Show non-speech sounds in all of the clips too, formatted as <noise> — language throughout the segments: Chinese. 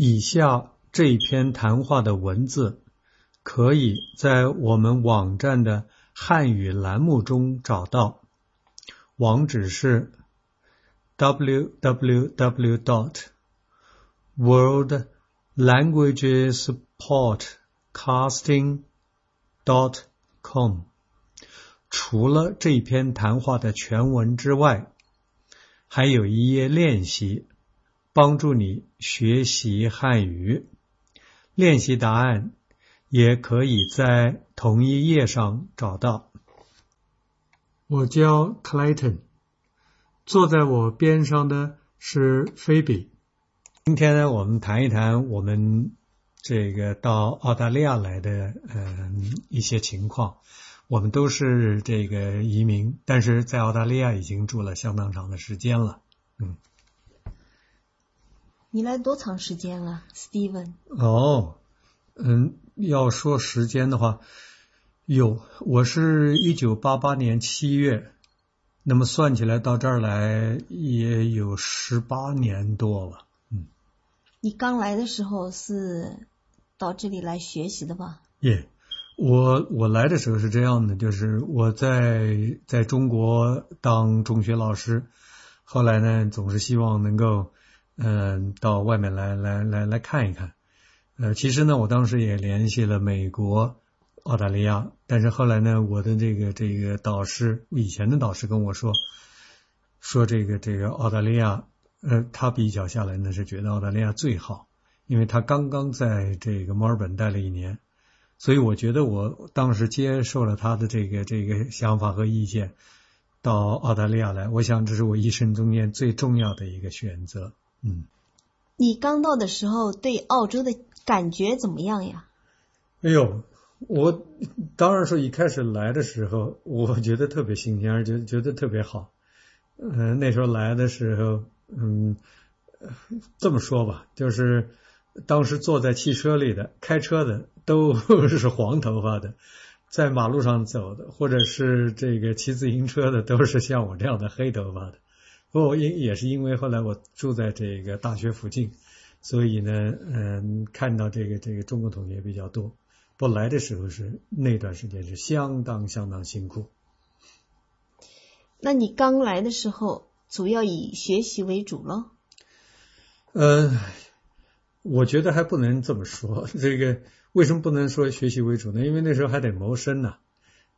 以下这篇谈话的文字可以在我们网站的汉语栏目中找到，网址是 www dot world languages podcasting dot com。除了这篇谈话的全文之外，还有一页练习，帮助你学习汉语。练习答案也可以在同一页上找到。我叫 Clayton，坐在我边上的是菲比。今天呢，我们谈一谈我们这个到澳大利亚来的嗯一些情况。我们都是这个移民，但是在澳大利亚已经住了相当长的时间了。嗯，你来多长时间了，Steven？哦，嗯，要说时间的话，有，我是一九八八年七月，那么算起来到这儿来也有十八年多了。嗯，你刚来的时候是到这里来学习的吧？耶。我我来的时候是这样的，就是我在在中国当中学老师，后来呢总是希望能够嗯到外面来来来来看一看，呃其实呢我当时也联系了美国、澳大利亚，但是后来呢我的这个这个导师以前的导师跟我说说这个这个澳大利亚，呃他比较下来呢是觉得澳大利亚最好，因为他刚刚在这个墨尔本待了一年。所以我觉得我当时接受了他的这个这个想法和意见，到澳大利亚来，我想这是我一生中间最重要的一个选择。嗯，你刚到的时候对澳洲的感觉怎么样呀？哎呦，我当然说一开始来的时候，我觉得特别新鲜，而且觉得特别好。嗯，那时候来的时候，嗯，这么说吧，就是当时坐在汽车里的开车的。都是黄头发的，在马路上走的，或者是这个骑自行车的，都是像我这样的黑头发的。不过因也是因为后来我住在这个大学附近，所以呢，嗯，看到这个这个中国同学比较多。不来的时候是那段时间是相当相当辛苦。那你刚来的时候主要以学习为主喽？嗯，我觉得还不能这么说，这个。为什么不能说学习为主呢？因为那时候还得谋生呢。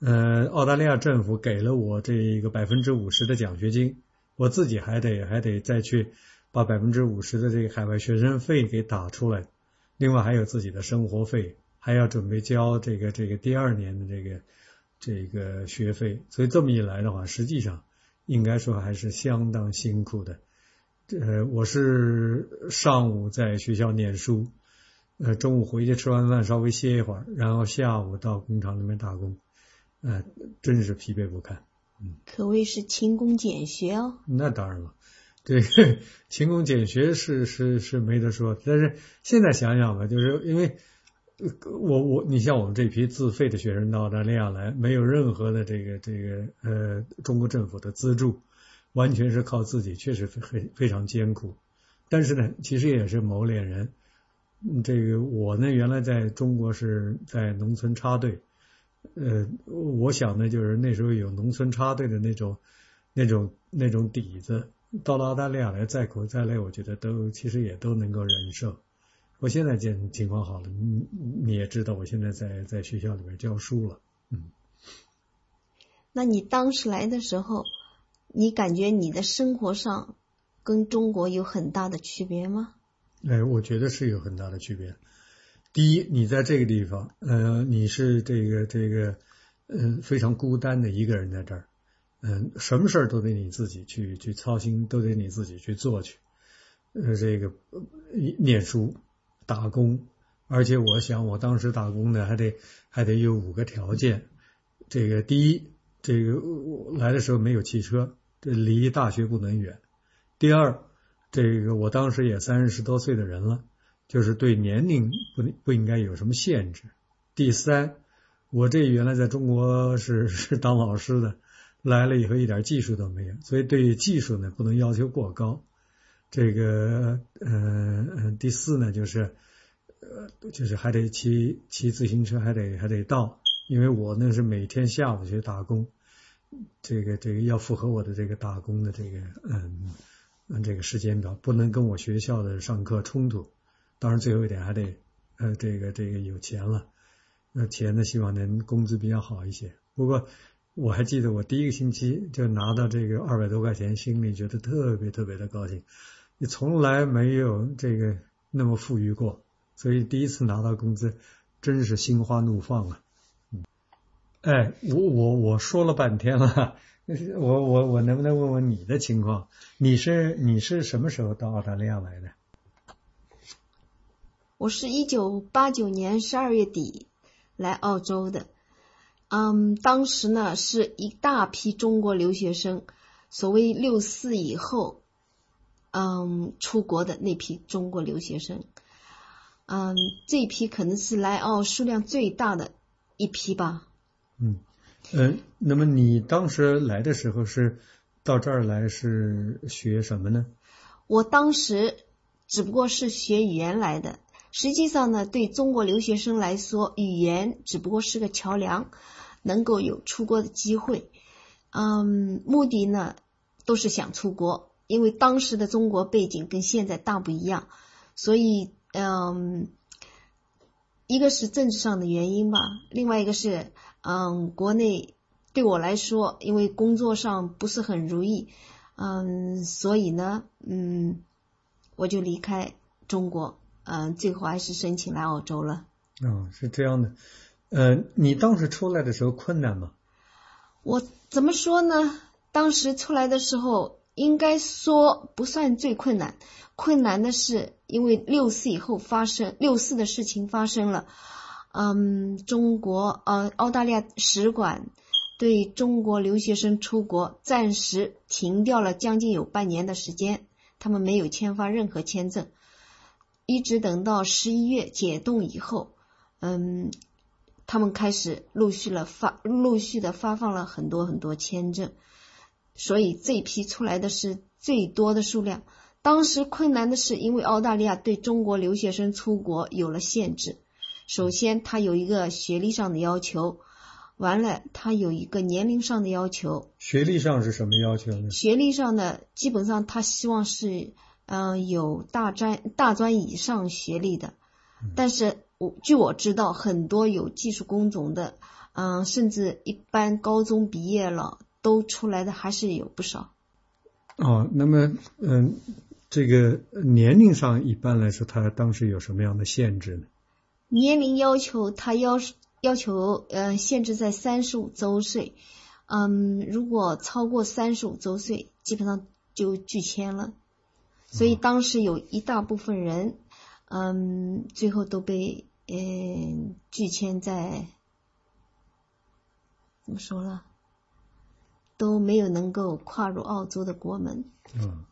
呃，澳大利亚政府给了我这一个百分之五十的奖学金，我自己还得还得再去把百分之五十的这个海外学生费给打出来。另外还有自己的生活费，还要准备交这个这个第二年的这个这个学费。所以这么一来的话，实际上应该说还是相当辛苦的。呃，我是上午在学校念书。呃，中午回去吃完饭稍微歇一会儿，然后下午到工厂里面打工，呃，真是疲惫不堪。嗯，可谓是勤工俭学哦。那当然了，<laughs> 对，勤工俭学是是是没得说。但是现在想想吧，就是因为我我你像我们这批自费的学生到澳大利亚来，没有任何的这个这个呃中国政府的资助，完全是靠自己，确实非非常艰苦。但是呢，其实也是磨练人。这个我呢，原来在中国是在农村插队，呃，我想呢，就是那时候有农村插队的那种、那种、那种底子，到了澳大利亚来，再苦再累，我觉得都其实也都能够忍受。我现在见情况好了，你你也知道，我现在在在学校里面教书了，嗯。那你当时来的时候，你感觉你的生活上跟中国有很大的区别吗？哎，我觉得是有很大的区别。第一，你在这个地方，呃，你是这个这个，嗯，非常孤单的一个人在这儿，嗯，什么事儿都得你自己去去操心，都得你自己去做去。呃，这个念书、打工，而且我想，我当时打工呢，还得还得有五个条件。这个第一，这个来的时候没有汽车，这离大学不能远。第二。这个我当时也三十多岁的人了，就是对年龄不不应该有什么限制。第三，我这原来在中国是是当老师的，来了以后一点技术都没有，所以对技术呢不能要求过高。这个呃呃第四呢就是呃就是还得骑骑自行车，还得还得到，因为我呢是每天下午去打工，这个这个要符合我的这个打工的这个嗯嗯这个时间表，不能跟我学校的上课冲突。当然最后一点还得呃这个这个有钱了，那钱呢希望能工资比较好一些。不过我还记得我第一个星期就拿到这个二百多块钱，心里觉得特别特别的高兴。你从来没有这个那么富裕过，所以第一次拿到工资，真是心花怒放啊！嗯，哎，我我我说了半天了，<laughs> 我我我能不能问问你的情况？你是你是什么时候到澳大利亚来的？我是一九八九年十二月底来澳洲的。嗯，当时呢是一大批中国留学生，所谓六四以后。嗯，出国的那批中国留学生，嗯，这批可能是来澳数量最大的一批吧。嗯，嗯，那么你当时来的时候是到这儿来是学什么呢？我当时只不过是学语言来的，实际上呢，对中国留学生来说，语言只不过是个桥梁，能够有出国的机会。嗯，目的呢都是想出国。因为当时的中国背景跟现在大不一样，所以嗯，一个是政治上的原因吧，另外一个是嗯，国内对我来说，因为工作上不是很如意，嗯，所以呢，嗯，我就离开中国，嗯，最后还是申请来澳洲了。哦，是这样的，呃，你当时出来的时候困难吗？我怎么说呢？当时出来的时候。应该说不算最困难，困难的是因为六四以后发生六四的事情发生了，嗯，中国呃澳大利亚使馆对中国留学生出国暂时停掉了将近有半年的时间，他们没有签发任何签证，一直等到十一月解冻以后，嗯，他们开始陆续了发陆续的发放了很多很多签证。所以这批出来的是最多的数量。当时困难的是，因为澳大利亚对中国留学生出国有了限制。首先，他有一个学历上的要求，完了，他有一个年龄上的要求。学历上是什么要求呢？学历上的基本上他希望是，嗯，有大专、大专以上学历的。但是我据我知道，很多有技术工种的，嗯，甚至一般高中毕业了。都出来的还是有不少。哦，那么嗯，这个年龄上一般来说，他当时有什么样的限制呢？年龄要求他要要求呃限制在三十五周岁，嗯，如果超过三十五周岁，基本上就拒签了。所以当时有一大部分人，嗯，最后都被嗯拒签在怎么说了？都没有能够跨入澳洲的国门。嗯，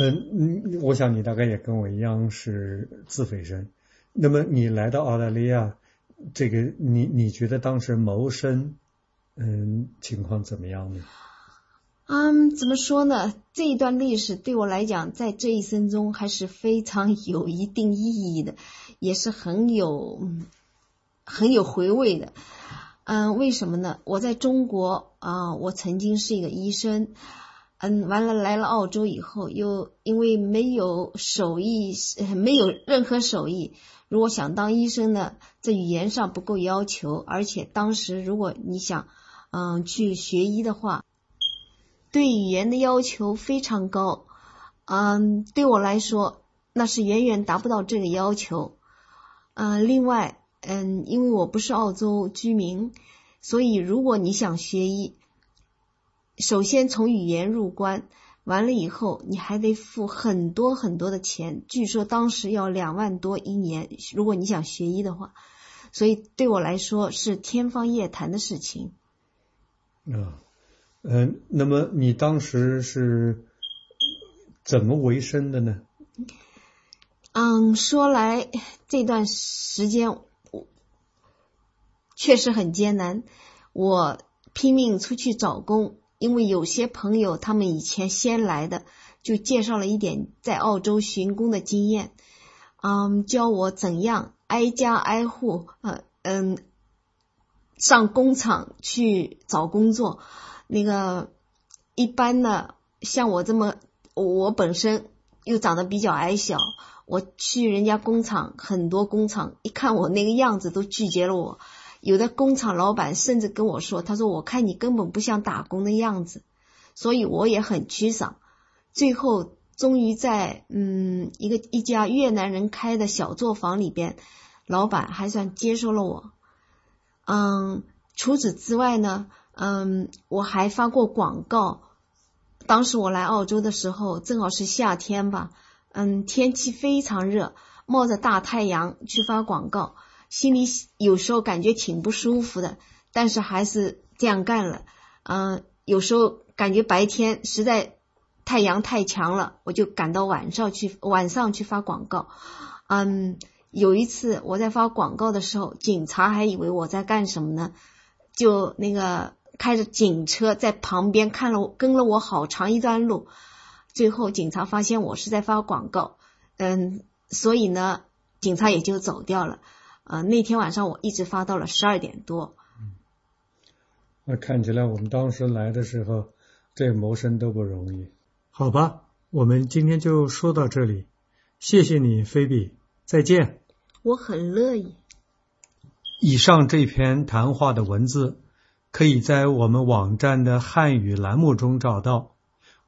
嗯，我想你大概也跟我一样是自费生。那么你来到澳大利亚，这个你你觉得当时谋生，嗯，情况怎么样呢？嗯，怎么说呢？这一段历史对我来讲，在这一生中还是非常 <laughs> 有一定意义的，也是很有很有回味的。嗯，为什么呢？我在中国啊，我曾经是一个医生，嗯，完了来了澳洲以后，又因为没有手艺，没有任何手艺。如果想当医生呢，在语言上不够要求，而且当时如果你想嗯去学医的话，对语言的要求非常高，嗯，对我来说那是远远达不到这个要求，嗯，另外。嗯，因为我不是澳洲居民，所以如果你想学医，首先从语言入关，完了以后你还得付很多很多的钱，据说当时要两万多一年。如果你想学医的话，所以对我来说是天方夜谭的事情。嗯，嗯，那么你当时是怎么为生的呢？嗯，说来这段时间我。确实很艰难，我拼命出去找工，因为有些朋友他们以前先来的，就介绍了一点在澳洲寻工的经验，嗯，教我怎样挨家挨户，呃嗯，上工厂去找工作。那个一般的，像我这么，我本身又长得比较矮小，我去人家工厂，很多工厂一看我那个样子都拒绝了我。有的工厂老板甚至跟我说：“他说我看你根本不像打工的样子。”所以我也很沮丧。最后，终于在嗯一个一家越南人开的小作坊里边，老板还算接受了我。嗯，除此之外呢，嗯，我还发过广告。当时我来澳洲的时候，正好是夏天吧，嗯，天气非常热，冒着大太阳去发广告。心里有时候感觉挺不舒服的，但是还是这样干了。嗯，有时候感觉白天实在太阳太强了，我就赶到晚上去，晚上去发广告。嗯，有一次我在发广告的时候，警察还以为我在干什么呢，就那个开着警车在旁边看了跟了我好长一段路，最后警察发现我是在发广告，嗯，所以呢，警察也就走掉了。呃，那天晚上我一直发到了十二点多。那看起来我们当时来的时候，这谋生都不容易。好吧，我们今天就说到这里，谢谢你，菲比，再见。我很乐意。以上这篇谈话的文字可以在我们网站的汉语栏目中找到，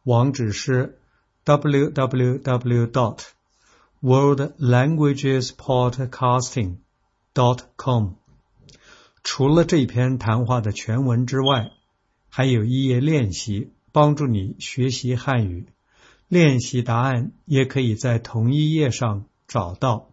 网址是 www. dot worldlanguagespodcasting. dot com。除了这篇谈话的全文之外，还有一页练习，帮助你学习汉语。练习答案也可以在同一页上找到。